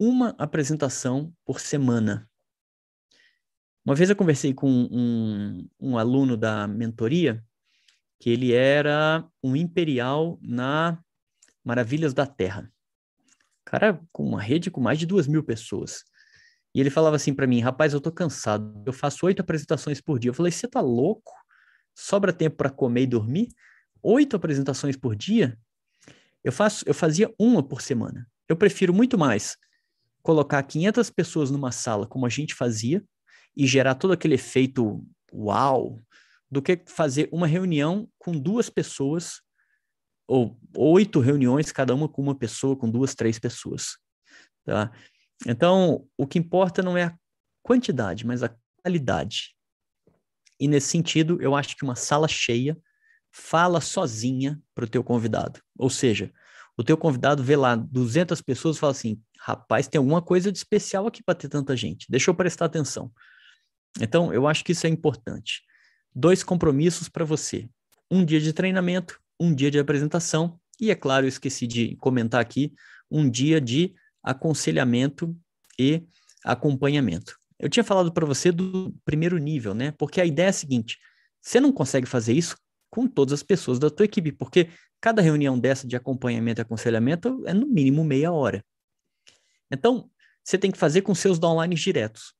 uma apresentação por semana. Uma vez eu conversei com um, um aluno da mentoria, que ele era um imperial na Maravilhas da Terra. Cara, com uma rede com mais de duas mil pessoas. E ele falava assim para mim, rapaz, eu tô cansado, eu faço oito apresentações por dia. Eu falei, você tá louco? Sobra tempo para comer e dormir? Oito apresentações por dia? Eu faço, eu fazia uma por semana. Eu prefiro muito mais colocar 500 pessoas numa sala, como a gente fazia, e gerar todo aquele efeito uau, do que fazer uma reunião com duas pessoas, ou oito reuniões, cada uma com uma pessoa, com duas, três pessoas. Tá? Então, o que importa não é a quantidade, mas a qualidade. E nesse sentido, eu acho que uma sala cheia fala sozinha para o teu convidado. Ou seja, o teu convidado vê lá 200 pessoas e fala assim: rapaz, tem alguma coisa de especial aqui para ter tanta gente. Deixa eu prestar atenção. Então, eu acho que isso é importante. Dois compromissos para você: um dia de treinamento, um dia de apresentação, e é claro, eu esqueci de comentar aqui, um dia de aconselhamento e acompanhamento. Eu tinha falado para você do primeiro nível, né? Porque a ideia é a seguinte: você não consegue fazer isso com todas as pessoas da tua equipe, porque cada reunião dessa de acompanhamento e aconselhamento é no mínimo meia hora. Então, você tem que fazer com seus downlines diretos.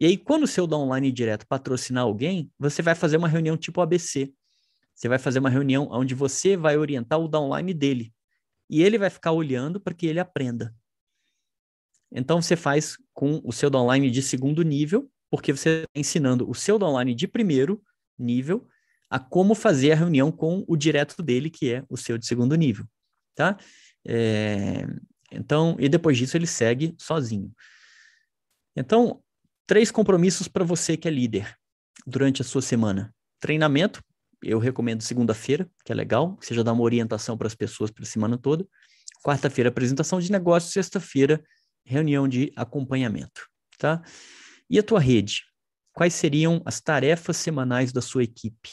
E aí, quando o seu downline direto patrocinar alguém, você vai fazer uma reunião tipo ABC. Você vai fazer uma reunião onde você vai orientar o downline dele. E ele vai ficar olhando para que ele aprenda. Então você faz com o seu downline de segundo nível, porque você está ensinando o seu downline de primeiro nível a como fazer a reunião com o direto dele, que é o seu de segundo nível, tá? É, então, e depois disso ele segue sozinho. Então, três compromissos para você que é líder durante a sua semana. Treinamento, eu recomendo segunda-feira, que é legal, você já dá uma orientação para as pessoas para a semana toda. Quarta-feira, apresentação de negócio. Sexta-feira, reunião de acompanhamento, tá? E a tua rede? Quais seriam as tarefas semanais da sua equipe?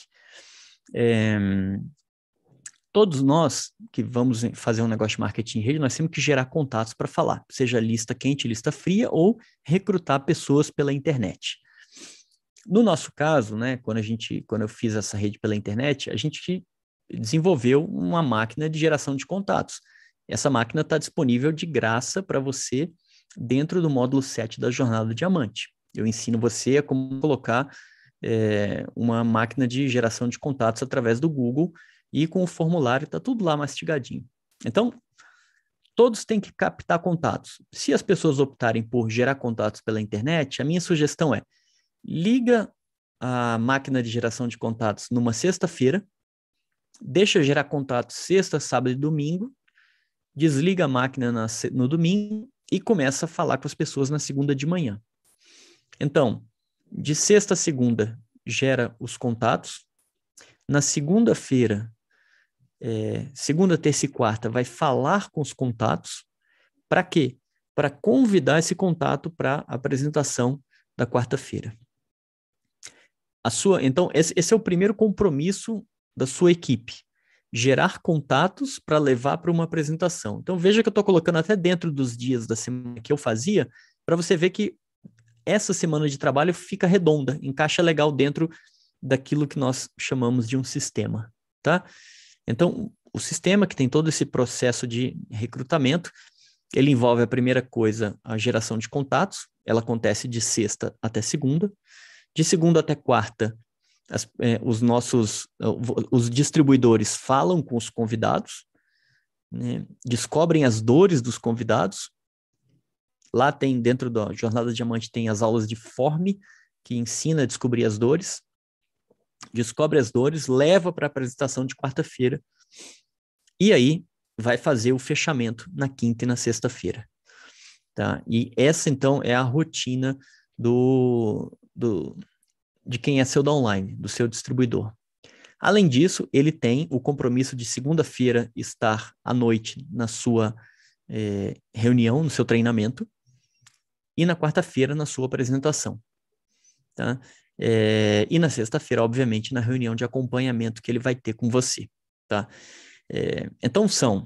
É, todos nós que vamos fazer um negócio de marketing em rede, nós temos que gerar contatos para falar, seja lista quente, lista fria ou recrutar pessoas pela internet. No nosso caso, né, quando a gente, quando eu fiz essa rede pela internet, a gente desenvolveu uma máquina de geração de contatos. Essa máquina está disponível de graça para você dentro do módulo 7 da Jornada Diamante. Eu ensino você a como colocar é, uma máquina de geração de contatos através do Google e com o formulário está tudo lá mastigadinho. Então, todos têm que captar contatos. Se as pessoas optarem por gerar contatos pela internet, a minha sugestão é liga a máquina de geração de contatos numa sexta-feira, deixa gerar contatos sexta, sábado e domingo, desliga a máquina na, no domingo e começa a falar com as pessoas na segunda de manhã. Então, de sexta a segunda, gera os contatos. Na segunda-feira, é, segunda, terça e quarta, vai falar com os contatos. Para quê? Para convidar esse contato para a apresentação da quarta-feira. A sua, então, esse, esse, é o primeiro compromisso da sua equipe. Gerar contatos para levar para uma apresentação. Então, veja que eu estou colocando até dentro dos dias da semana que eu fazia, para você ver que essa semana de trabalho fica redonda, encaixa legal dentro daquilo que nós chamamos de um sistema, tá? Então, o sistema que tem todo esse processo de recrutamento, ele envolve a primeira coisa, a geração de contatos, ela acontece de sexta até segunda, de segunda até quarta, as, é, os nossos, os distribuidores falam com os convidados, né, descobrem as dores dos convidados, Lá tem, dentro da Jornada Diamante, tem as aulas de forme, que ensina a descobrir as dores. Descobre as dores, leva para a apresentação de quarta-feira. E aí vai fazer o fechamento na quinta e na sexta-feira. Tá? E essa, então, é a rotina do, do, de quem é seu downline, do seu distribuidor. Além disso, ele tem o compromisso de segunda-feira estar à noite na sua é, reunião, no seu treinamento, e na quarta-feira na sua apresentação. Tá? É, e na sexta-feira, obviamente, na reunião de acompanhamento que ele vai ter com você. Tá? É, então são,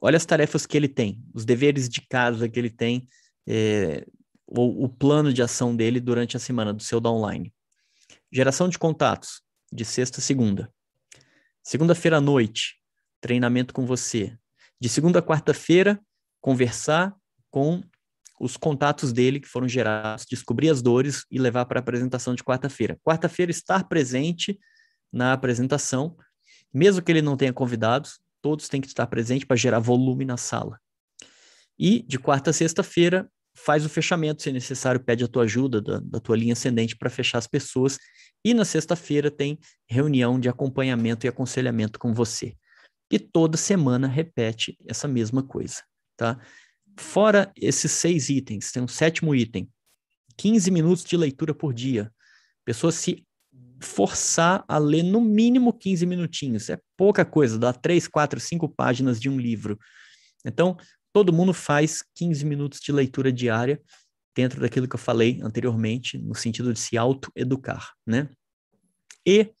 olha as tarefas que ele tem, os deveres de casa que ele tem, é, o, o plano de ação dele durante a semana do seu downline. Geração de contatos, de sexta a segunda. Segunda-feira à noite, treinamento com você. De segunda a quarta-feira, conversar com os contatos dele que foram gerados, descobrir as dores e levar para a apresentação de quarta-feira. Quarta-feira, estar presente na apresentação, mesmo que ele não tenha convidados, todos têm que estar presentes para gerar volume na sala. E de quarta a sexta-feira, faz o fechamento, se necessário, pede a tua ajuda da, da tua linha ascendente para fechar as pessoas. E na sexta-feira tem reunião de acompanhamento e aconselhamento com você. E toda semana repete essa mesma coisa, tá? Fora esses seis itens, tem um sétimo item: 15 minutos de leitura por dia. Pessoa se forçar a ler no mínimo 15 minutinhos. É pouca coisa, dá 3, 4, 5 páginas de um livro. Então, todo mundo faz 15 minutos de leitura diária dentro daquilo que eu falei anteriormente, no sentido de se autoeducar, né? E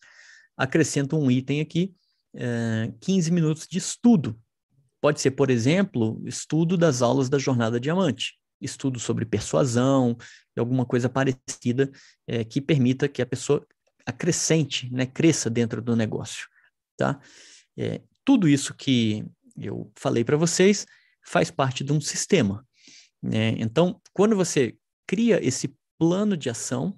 acrescento um item aqui, é, 15 minutos de estudo. Pode ser, por exemplo, estudo das aulas da Jornada Diamante, estudo sobre persuasão, alguma coisa parecida é, que permita que a pessoa acrescente, né, cresça dentro do negócio, tá? É, tudo isso que eu falei para vocês faz parte de um sistema. Né? Então, quando você cria esse plano de ação,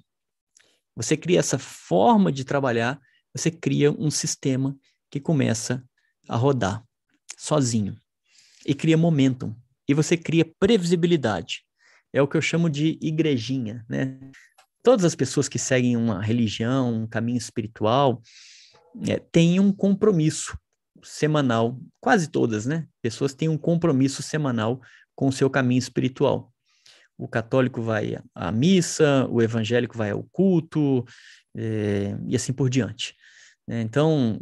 você cria essa forma de trabalhar, você cria um sistema que começa a rodar sozinho. E cria momentum. E você cria previsibilidade. É o que eu chamo de igrejinha, né? Todas as pessoas que seguem uma religião, um caminho espiritual, é, têm um compromisso semanal, quase todas, né? Pessoas têm um compromisso semanal com o seu caminho espiritual. O católico vai à missa, o evangélico vai ao culto, é, e assim por diante. É, então,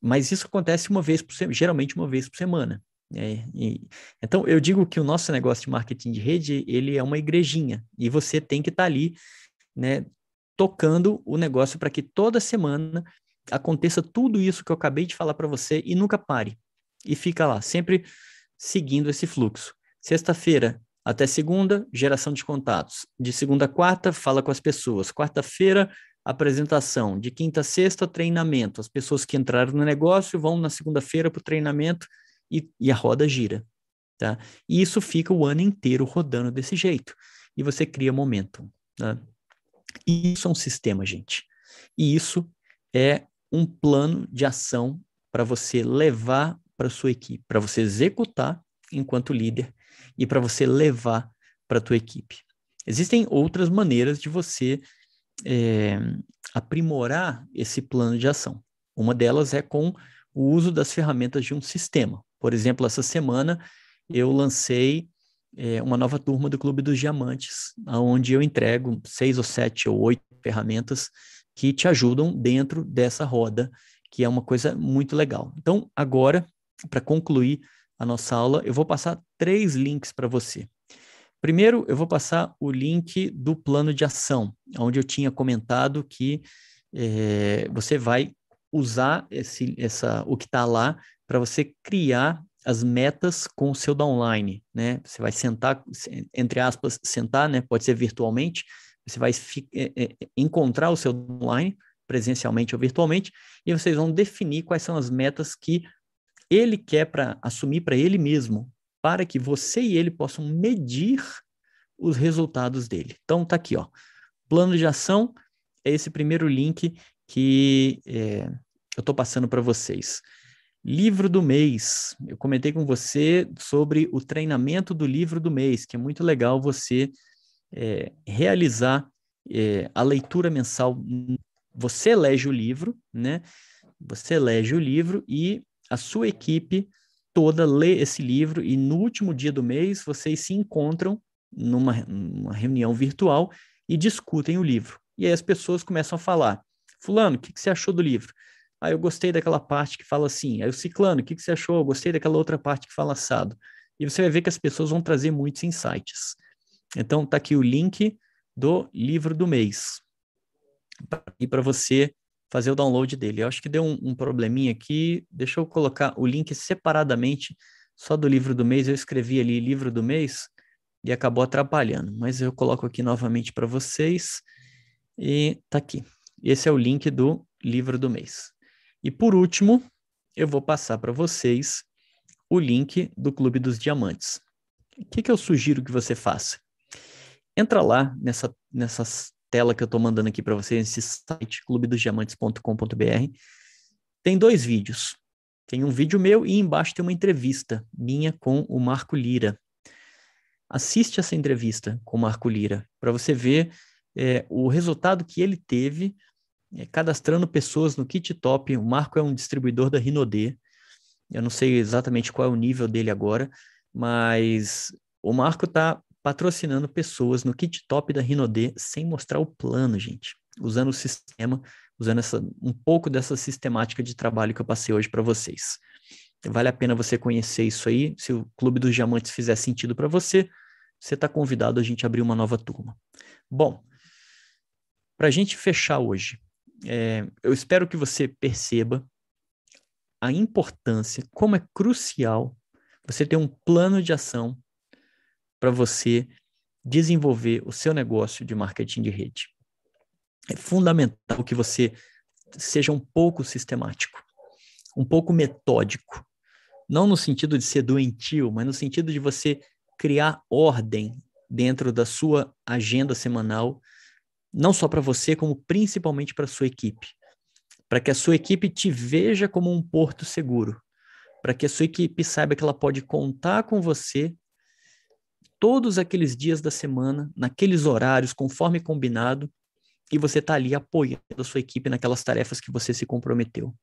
mas isso acontece uma vez por geralmente uma vez por semana. É, e, então, eu digo que o nosso negócio de marketing de rede, ele é uma igrejinha, e você tem que estar tá ali, né, tocando o negócio para que toda semana aconteça tudo isso que eu acabei de falar para você e nunca pare. E fica lá, sempre seguindo esse fluxo. Sexta-feira até segunda, geração de contatos. De segunda a quarta, fala com as pessoas. Quarta-feira, apresentação. De quinta a sexta, treinamento. As pessoas que entraram no negócio vão na segunda-feira para o treinamento e, e, a roda gira. Tá? E isso fica o ano inteiro rodando desse jeito. E você cria momentum. Tá? Isso é um sistema, gente. E isso é um plano de ação para você levar para sua equipe, para você executar enquanto líder e para você levar para tua equipe. Existem outras maneiras de você é, aprimorar esse plano de ação. Uma delas é com o uso das ferramentas de um sistema. Por exemplo, essa semana eu lancei é, uma nova turma do Clube dos Diamantes, onde eu entrego seis ou sete ou oito ferramentas que te ajudam dentro dessa roda, que é uma coisa muito legal. Então, agora, para concluir a nossa aula, eu vou passar três links para você. Primeiro, eu vou passar o link do plano de ação, onde eu tinha comentado que é, você vai usar esse, essa, o que está lá para você criar as metas com o seu downline, né? Você vai sentar, entre aspas, sentar, né? Pode ser virtualmente, você vai é, é, encontrar o seu online, presencialmente ou virtualmente, e vocês vão definir quais são as metas que ele quer para assumir para ele mesmo, para que você e ele possam medir os resultados dele. Então tá aqui, ó. Plano de ação é esse primeiro link que é, eu estou passando para vocês. Livro do mês. Eu comentei com você sobre o treinamento do livro do mês, que é muito legal você é, realizar é, a leitura mensal. Você elege o livro, né? Você elege o livro e a sua equipe toda lê esse livro e no último dia do mês vocês se encontram numa, numa reunião virtual e discutem o livro. E aí as pessoas começam a falar: Fulano, o que, que você achou do livro? Ah, eu gostei daquela parte que fala assim. Aí o Ciclano, o que, que você achou? Eu gostei daquela outra parte que fala assado. E você vai ver que as pessoas vão trazer muitos insights. Então, tá aqui o link do livro do mês. E para você fazer o download dele. Eu acho que deu um, um probleminha aqui. Deixa eu colocar o link separadamente só do livro do mês. Eu escrevi ali livro do mês e acabou atrapalhando. Mas eu coloco aqui novamente para vocês e tá aqui. Esse é o link do livro do mês. E por último, eu vou passar para vocês o link do Clube dos Diamantes. O que, que eu sugiro que você faça? Entra lá nessa, nessas tela que eu estou mandando aqui para vocês, nesse site, clubedosdiamantes.com.br, tem dois vídeos. Tem um vídeo meu e embaixo tem uma entrevista minha com o Marco Lira. Assiste essa entrevista com o Marco Lira para você ver é, o resultado que ele teve é, cadastrando pessoas no Kit Top. O Marco é um distribuidor da Rinode. Eu não sei exatamente qual é o nível dele agora, mas o Marco está patrocinando pessoas no kit top da Rinode sem mostrar o plano, gente. Usando o sistema, usando essa, um pouco dessa sistemática de trabalho que eu passei hoje para vocês. Vale a pena você conhecer isso aí. Se o Clube dos Diamantes fizer sentido para você, você está convidado a gente abrir uma nova turma. Bom, para a gente fechar hoje, é, eu espero que você perceba a importância, como é crucial você ter um plano de ação para você desenvolver o seu negócio de marketing de rede. É fundamental que você seja um pouco sistemático, um pouco metódico. Não no sentido de ser doentio, mas no sentido de você criar ordem dentro da sua agenda semanal, não só para você, como principalmente para a sua equipe. Para que a sua equipe te veja como um porto seguro. Para que a sua equipe saiba que ela pode contar com você todos aqueles dias da semana, naqueles horários, conforme combinado, e você está ali apoiando a sua equipe naquelas tarefas que você se comprometeu.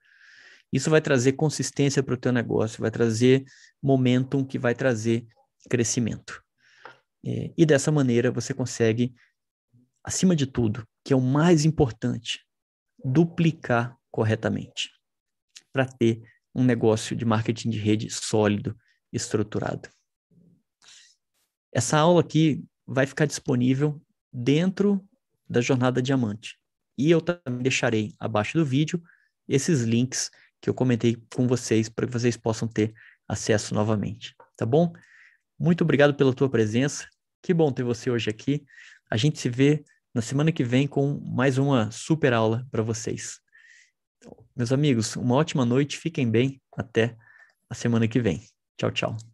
Isso vai trazer consistência para o teu negócio, vai trazer momentum, que vai trazer crescimento. É, e dessa maneira você consegue, acima de tudo, que é o mais importante, duplicar corretamente para ter um negócio de marketing de rede sólido, estruturado. Essa aula aqui vai ficar disponível dentro da Jornada Diamante. E eu também deixarei abaixo do vídeo esses links que eu comentei com vocês para que vocês possam ter acesso novamente, tá bom? Muito obrigado pela tua presença. Que bom ter você hoje aqui. A gente se vê na semana que vem com mais uma super aula para vocês. Meus amigos, uma ótima noite, fiquem bem, até a semana que vem. Tchau, tchau.